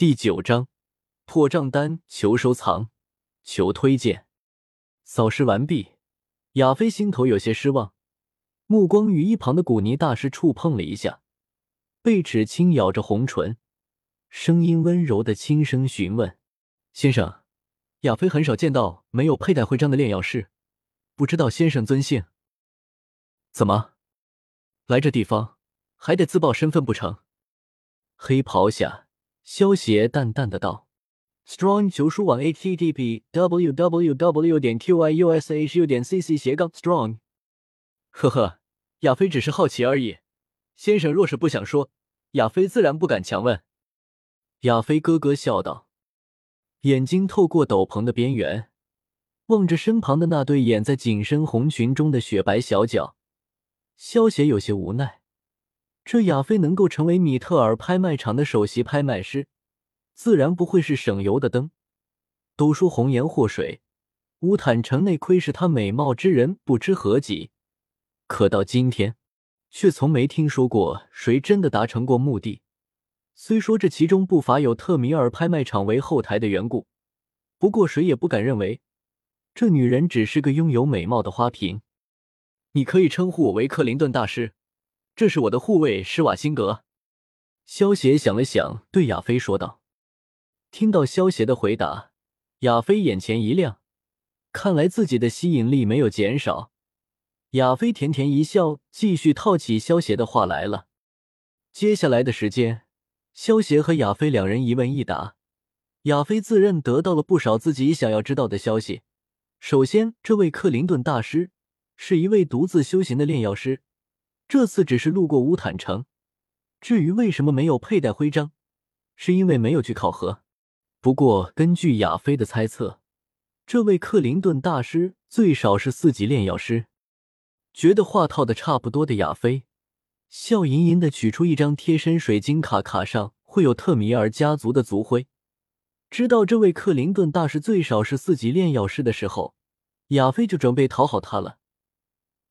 第九章破账单，求收藏，求推荐。扫视完毕，亚飞心头有些失望，目光与一旁的古尼大师触碰了一下，贝齿轻咬着红唇，声音温柔的轻声询问：“先生，亚飞很少见到没有佩戴徽章的炼药师，不知道先生尊姓？怎么，来这地方还得自报身份不成？”黑袍下。萧邪淡淡的道：“Strong 求书网 http www 点 qyushu 点 cc 斜杠 strong。”呵呵，亚飞只是好奇而已。先生若是不想说，亚飞自然不敢强问。亚飞咯咯笑道，眼睛透过斗篷的边缘，望着身旁的那对掩在紧身红裙中的雪白小脚，萧邪有些无奈。这亚飞能够成为米特尔拍卖场的首席拍卖师，自然不会是省油的灯。都说红颜祸水，乌坦城内窥视她美貌之人不知何几，可到今天，却从没听说过谁真的达成过目的。虽说这其中不乏有特米尔拍卖场为后台的缘故，不过谁也不敢认为这女人只是个拥有美貌的花瓶。你可以称呼我为克林顿大师。这是我的护卫施瓦辛格。萧邪想了想，对亚飞说道：“听到萧邪的回答，亚飞眼前一亮，看来自己的吸引力没有减少。”亚飞甜甜一笑，继续套起萧邪的话来了。接下来的时间，萧邪和亚飞两人一问一答，亚飞自认得到了不少自己想要知道的消息。首先，这位克林顿大师是一位独自修行的炼药师。这次只是路过乌坦城，至于为什么没有佩戴徽章，是因为没有去考核。不过根据亚飞的猜测，这位克林顿大师最少是四级炼药师。觉得话套的差不多的亚飞，笑吟吟的取出一张贴身水晶卡，卡上会有特米尔家族的族徽。知道这位克林顿大师最少是四级炼药师的时候，亚飞就准备讨好他了。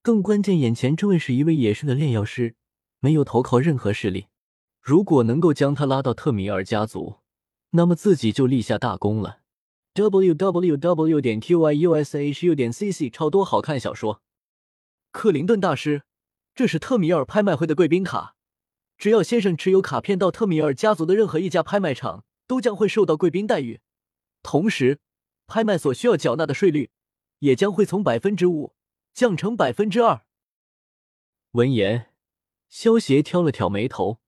更关键，眼前这位是一位野生的炼药师，没有投靠任何势力。如果能够将他拉到特米尔家族，那么自己就立下大功了。w w w 点 q y u s h u 点 c c 超多好看小说。克林顿大师，这是特米尔拍卖会的贵宾卡，只要先生持有卡片到特米尔家族的任何一家拍卖场，都将会受到贵宾待遇。同时，拍卖所需要缴纳的税率也将会从百分之五。降成百分之二。闻言，萧协挑了挑眉头。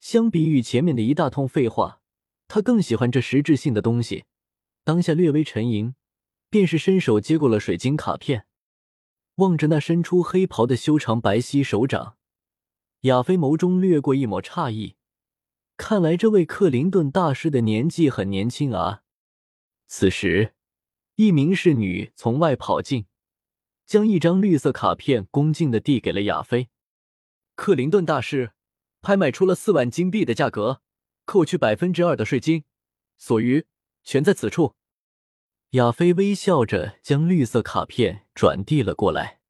相比于前面的一大通废话，他更喜欢这实质性的东西。当下略微沉吟，便是伸手接过了水晶卡片。望着那伸出黑袍的修长白皙手掌，亚飞眸中掠过一抹诧异。看来这位克林顿大师的年纪很年轻啊。此时，一名侍女从外跑进。将一张绿色卡片恭敬的递给了亚飞。克林顿大师拍卖出了四万金币的价格，扣去百分之二的税金，所余全在此处。亚飞微笑着将绿色卡片转递了过来。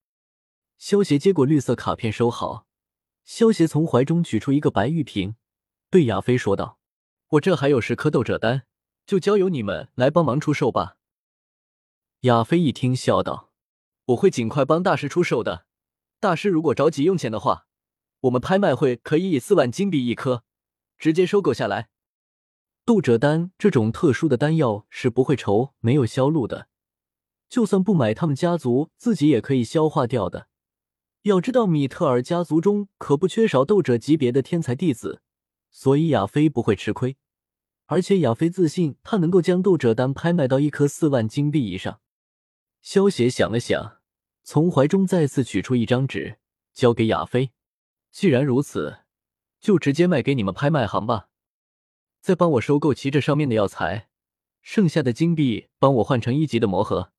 萧协接过绿色卡片，收好。萧协从怀中取出一个白玉瓶，对亚飞说道：“我这还有十颗斗者丹，就交由你们来帮忙出售吧。”亚飞一听，笑道。我会尽快帮大师出手的。大师如果着急用钱的话，我们拍卖会可以以四万金币一颗直接收购下来。斗者丹这种特殊的丹药是不会愁没有销路的，就算不买，他们家族自己也可以消化掉的。要知道，米特尔家族中可不缺少斗者级别的天才弟子，所以亚飞不会吃亏。而且亚飞自信，他能够将斗者丹拍卖到一颗四万金币以上。萧协想了想，从怀中再次取出一张纸，交给亚飞。既然如此，就直接卖给你们拍卖行吧。再帮我收购齐这上面的药材，剩下的金币帮我换成一级的魔盒。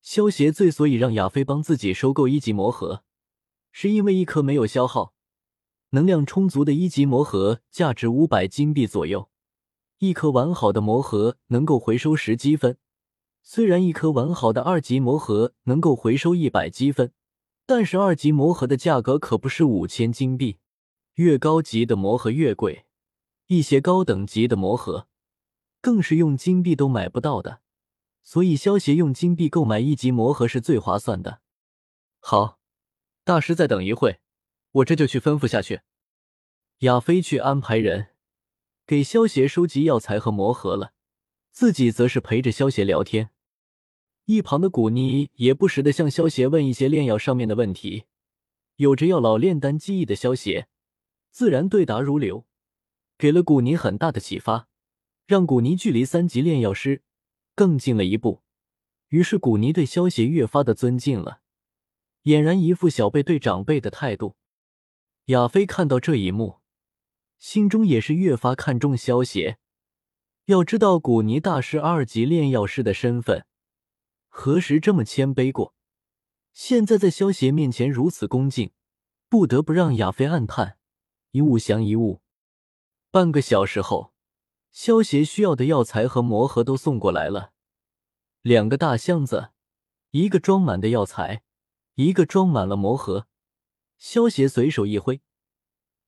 萧协最所以让亚飞帮自己收购一级魔盒，是因为一颗没有消耗、能量充足的一级魔盒价值五百金币左右，一颗完好的魔盒能够回收十积分。虽然一颗完好的二级魔核能够回收一百积分，但是二级魔核的价格可不是五千金币。越高级的魔核越贵，一些高等级的魔核，更是用金币都买不到的。所以，萧协用金币购买一级魔核是最划算的。好，大师再等一会，我这就去吩咐下去。亚飞去安排人给萧协收集药材和魔核了，自己则是陪着萧协聊天。一旁的古妮也不时的向萧协问一些炼药上面的问题。有着药老炼丹技艺的萧协，自然对答如流，给了古妮很大的启发，让古妮距离三级炼药师。更近了一步，于是古尼对萧协越发的尊敬了，俨然一副小辈对长辈的态度。亚飞看到这一幕，心中也是越发看重萧协。要知道，古尼大师二级炼药师的身份，何时这么谦卑过？现在在萧协面前如此恭敬，不得不让亚飞暗叹：一物降一物。半个小时后。萧协需要的药材和魔盒都送过来了，两个大箱子，一个装满的药材，一个装满了魔盒。萧协随手一挥，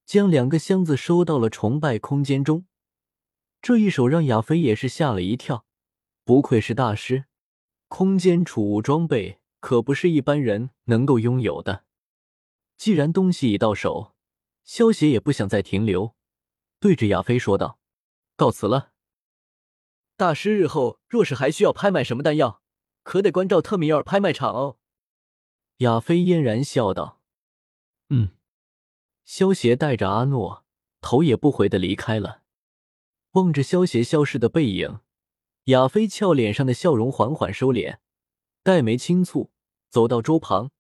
将两个箱子收到了崇拜空间中。这一手让亚飞也是吓了一跳，不愧是大师，空间储物装备可不是一般人能够拥有的。既然东西已到手，萧协也不想再停留，对着亚飞说道。告辞了，大师。日后若是还需要拍卖什么丹药，可得关照特米尔拍卖场哦。亚飞嫣然笑道：“嗯。”萧协带着阿诺，头也不回的离开了。望着萧邪消失的背影，亚飞俏脸上的笑容缓缓收敛，黛眉轻蹙，走到桌旁，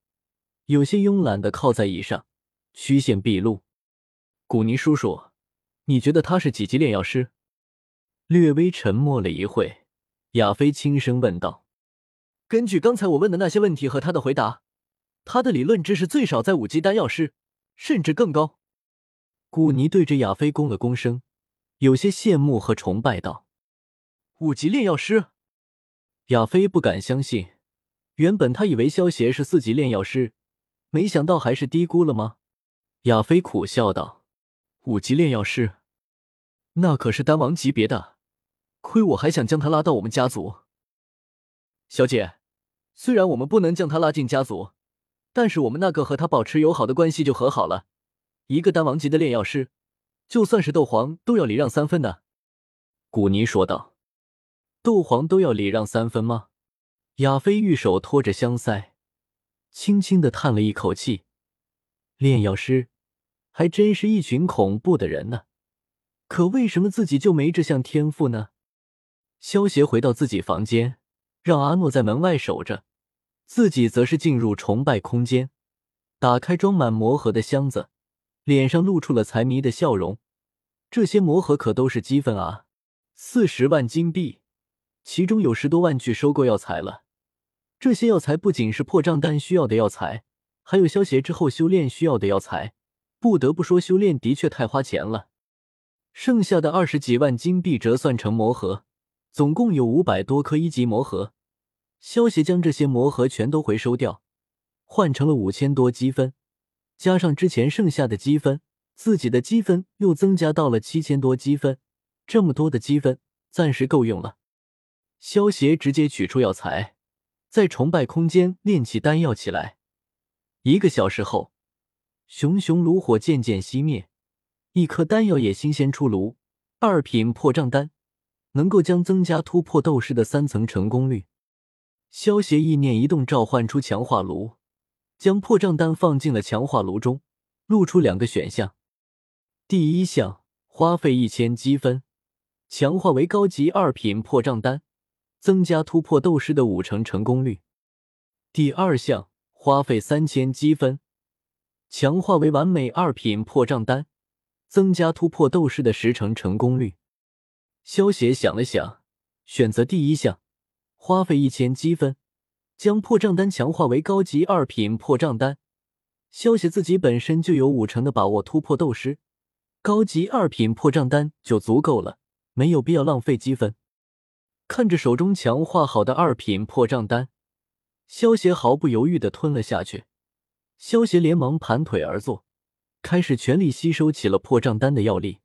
有些慵懒的靠在椅上，曲线毕露。古尼叔叔，你觉得他是几级炼药师？略微沉默了一会，亚飞轻声问道：“根据刚才我问的那些问题和他的回答，他的理论知识最少在五级丹药师，甚至更高。”古尼对着亚飞躬了躬身，有些羡慕和崇拜道：“五级炼药师？”亚飞不敢相信，原本他以为萧邪是四级炼药师，没想到还是低估了吗？亚飞苦笑道：“五级炼药师，那可是丹王级别的。”亏我还想将他拉到我们家族，小姐，虽然我们不能将他拉进家族，但是我们那个和他保持友好的关系就和好了。一个丹王级的炼药师，就算是斗皇都要礼让三分的。”古尼说道。“斗皇都要礼让三分吗？”亚飞玉手托着香腮，轻轻的叹了一口气。炼药师还真是一群恐怖的人呢。可为什么自己就没这项天赋呢？萧协回到自己房间，让阿诺在门外守着，自己则是进入崇拜空间，打开装满魔盒的箱子，脸上露出了财迷的笑容。这些魔盒可都是积分啊，四十万金币，其中有十多万去收购药材了。这些药材不仅是破障丹需要的药材，还有萧协之后修炼需要的药材。不得不说，修炼的确太花钱了。剩下的二十几万金币折算成魔盒。总共有五百多颗一级魔盒，萧协将这些魔盒全都回收掉，换成了五千多积分，加上之前剩下的积分，自己的积分又增加到了七千多积分。这么多的积分，暂时够用了。萧协直接取出药材，在崇拜空间炼起丹药起来。一个小时后，熊熊炉火渐渐熄灭，一颗丹药也新鲜出炉，二品破障丹。能够将增加突破斗士的三层成功率。萧协意念一动，召唤出强化炉，将破障丹放进了强化炉中，露出两个选项：第一项花费一千积分，强化为高级二品破障丹，增加突破斗士的五成成功率；第二项花费三千积分，强化为完美二品破障丹，增加突破斗士的十成成功率。萧协想了想，选择第一项，花费一千积分，将破账单强化为高级二品破账单。萧协自己本身就有五成的把握突破斗师，高级二品破账单就足够了，没有必要浪费积分。看着手中强化好的二品破账单，萧协毫不犹豫的吞了下去。萧协连忙盘腿而坐，开始全力吸收起了破账单的药力。